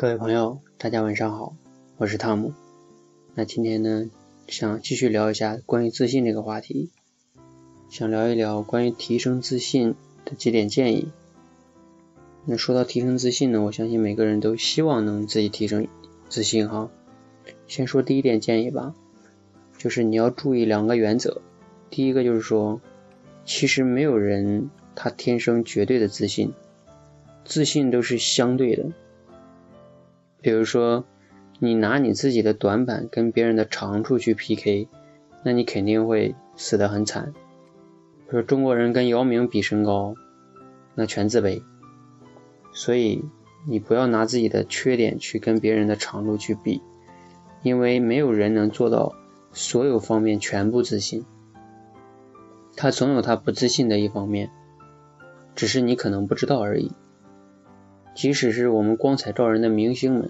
各位朋友，大家晚上好，我是汤姆。那今天呢，想继续聊一下关于自信这个话题，想聊一聊关于提升自信的几点建议。那说到提升自信呢，我相信每个人都希望能自己提升自信哈。先说第一点建议吧，就是你要注意两个原则。第一个就是说，其实没有人他天生绝对的自信，自信都是相对的。比如说，你拿你自己的短板跟别人的长处去 PK，那你肯定会死得很惨。说中国人跟姚明比身高，那全自卑。所以你不要拿自己的缺点去跟别人的长处去比，因为没有人能做到所有方面全部自信，他总有他不自信的一方面，只是你可能不知道而已。即使是我们光彩照人的明星们，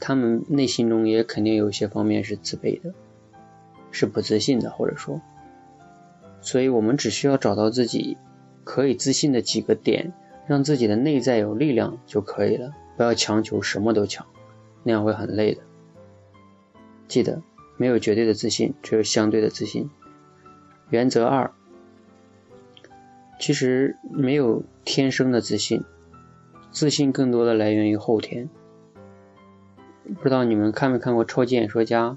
他们内心中也肯定有些方面是自卑的，是不自信的，或者说，所以我们只需要找到自己可以自信的几个点，让自己的内在有力量就可以了。不要强求什么都强，那样会很累的。记得，没有绝对的自信，只有相对的自信。原则二，其实没有天生的自信。自信更多的来源于后天，不知道你们看没看过《超级演说家》？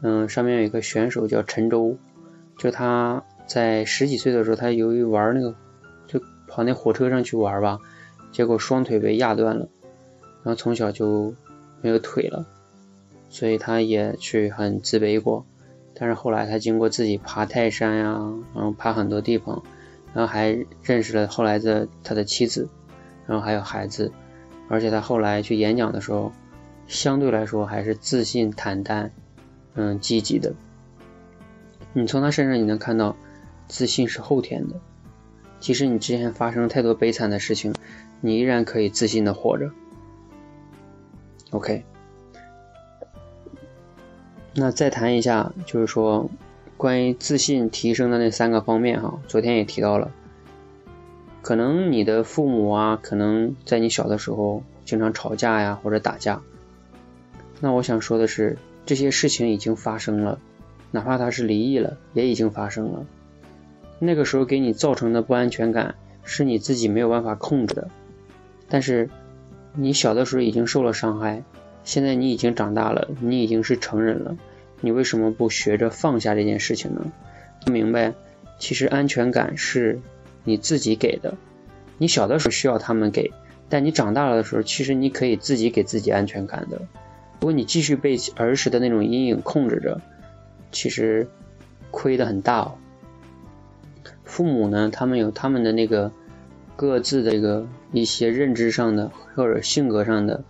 嗯，上面有一个选手叫陈舟，就他在十几岁的时候，他由于玩那个，就跑那火车上去玩吧，结果双腿被压断了，然后从小就没有腿了，所以他也去很自卑过。但是后来他经过自己爬泰山呀，然后爬很多地方，然后还认识了后来的他的妻子。然后还有孩子，而且他后来去演讲的时候，相对来说还是自信、坦荡，嗯，积极的。你从他身上你能看到，自信是后天的。即使你之前发生太多悲惨的事情，你依然可以自信的活着。OK，那再谈一下，就是说关于自信提升的那三个方面哈，昨天也提到了。可能你的父母啊，可能在你小的时候经常吵架呀，或者打架。那我想说的是，这些事情已经发生了，哪怕他是离异了，也已经发生了。那个时候给你造成的不安全感，是你自己没有办法控制的。但是你小的时候已经受了伤害，现在你已经长大了，你已经是成人了，你为什么不学着放下这件事情呢？明白，其实安全感是。你自己给的，你小的时候需要他们给，但你长大了的时候，其实你可以自己给自己安全感的。如果你继续被儿时的那种阴影控制着，其实亏的很大哦。父母呢，他们有他们的那个各自的一个一些认知上的或者性格上的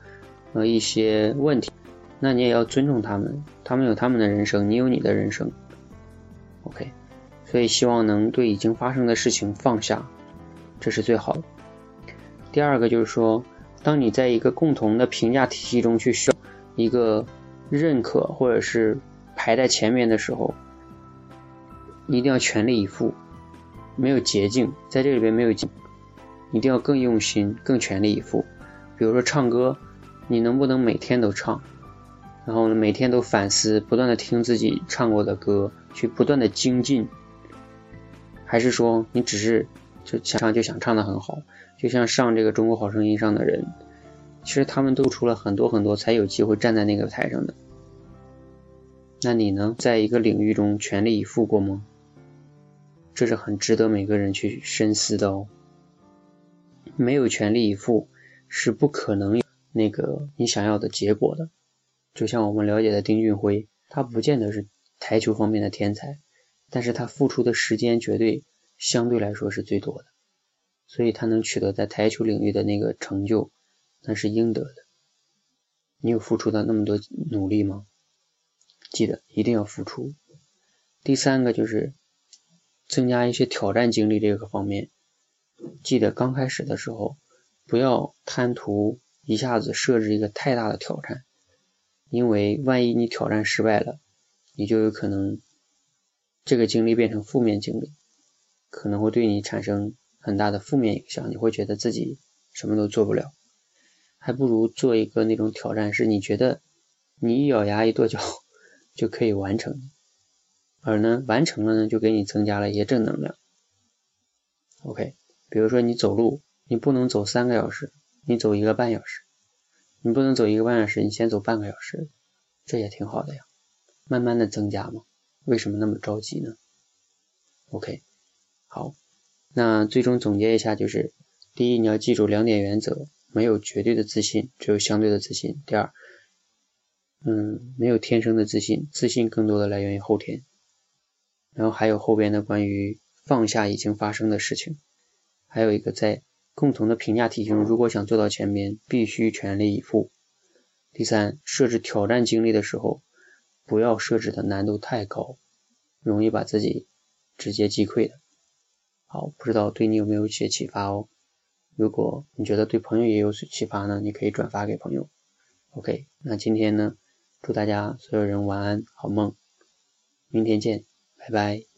呃一些问题，那你也要尊重他们，他们有他们的人生，你有你的人生。OK。所以希望能对已经发生的事情放下，这是最好的。第二个就是说，当你在一个共同的评价体系中去需要一个认可或者是排在前面的时候，一定要全力以赴，没有捷径，在这里边没有捷径，一定要更用心、更全力以赴。比如说唱歌，你能不能每天都唱？然后呢，每天都反思，不断的听自己唱过的歌，去不断的精进。还是说你只是就想唱就想唱的很好，就像上这个中国好声音上的人，其实他们都出了很多很多才有机会站在那个台上的。那你呢，在一个领域中全力以赴过吗？这是很值得每个人去深思的哦。没有全力以赴是不可能有那个你想要的结果的。就像我们了解的丁俊晖，他不见得是台球方面的天才。但是他付出的时间绝对相对来说是最多的，所以他能取得在台球领域的那个成就，那是应得的。你有付出的那么多努力吗？记得一定要付出。第三个就是增加一些挑战经历这个方面，记得刚开始的时候不要贪图一下子设置一个太大的挑战，因为万一你挑战失败了，你就有可能。这个经历变成负面经历，可能会对你产生很大的负面影响，你会觉得自己什么都做不了。还不如做一个那种挑战，是你觉得你一咬牙一跺脚就可以完成，而呢完成了呢就给你增加了一些正能量。OK，比如说你走路，你不能走三个小时，你走一个半小时；你不能走一个半小时，你先走半个小时，这也挺好的呀，慢慢的增加嘛。为什么那么着急呢？OK，好，那最终总结一下就是：第一，你要记住两点原则，没有绝对的自信，只有相对的自信；第二，嗯，没有天生的自信，自信更多的来源于后天。然后还有后边的关于放下已经发生的事情，还有一个在共同的评价体系中，如果想做到前面，必须全力以赴。第三，设置挑战经历的时候。不要设置的难度太高，容易把自己直接击溃的。好，不知道对你有没有一些启发哦？如果你觉得对朋友也有启发呢，你可以转发给朋友。OK，那今天呢，祝大家所有人晚安，好梦，明天见，拜拜。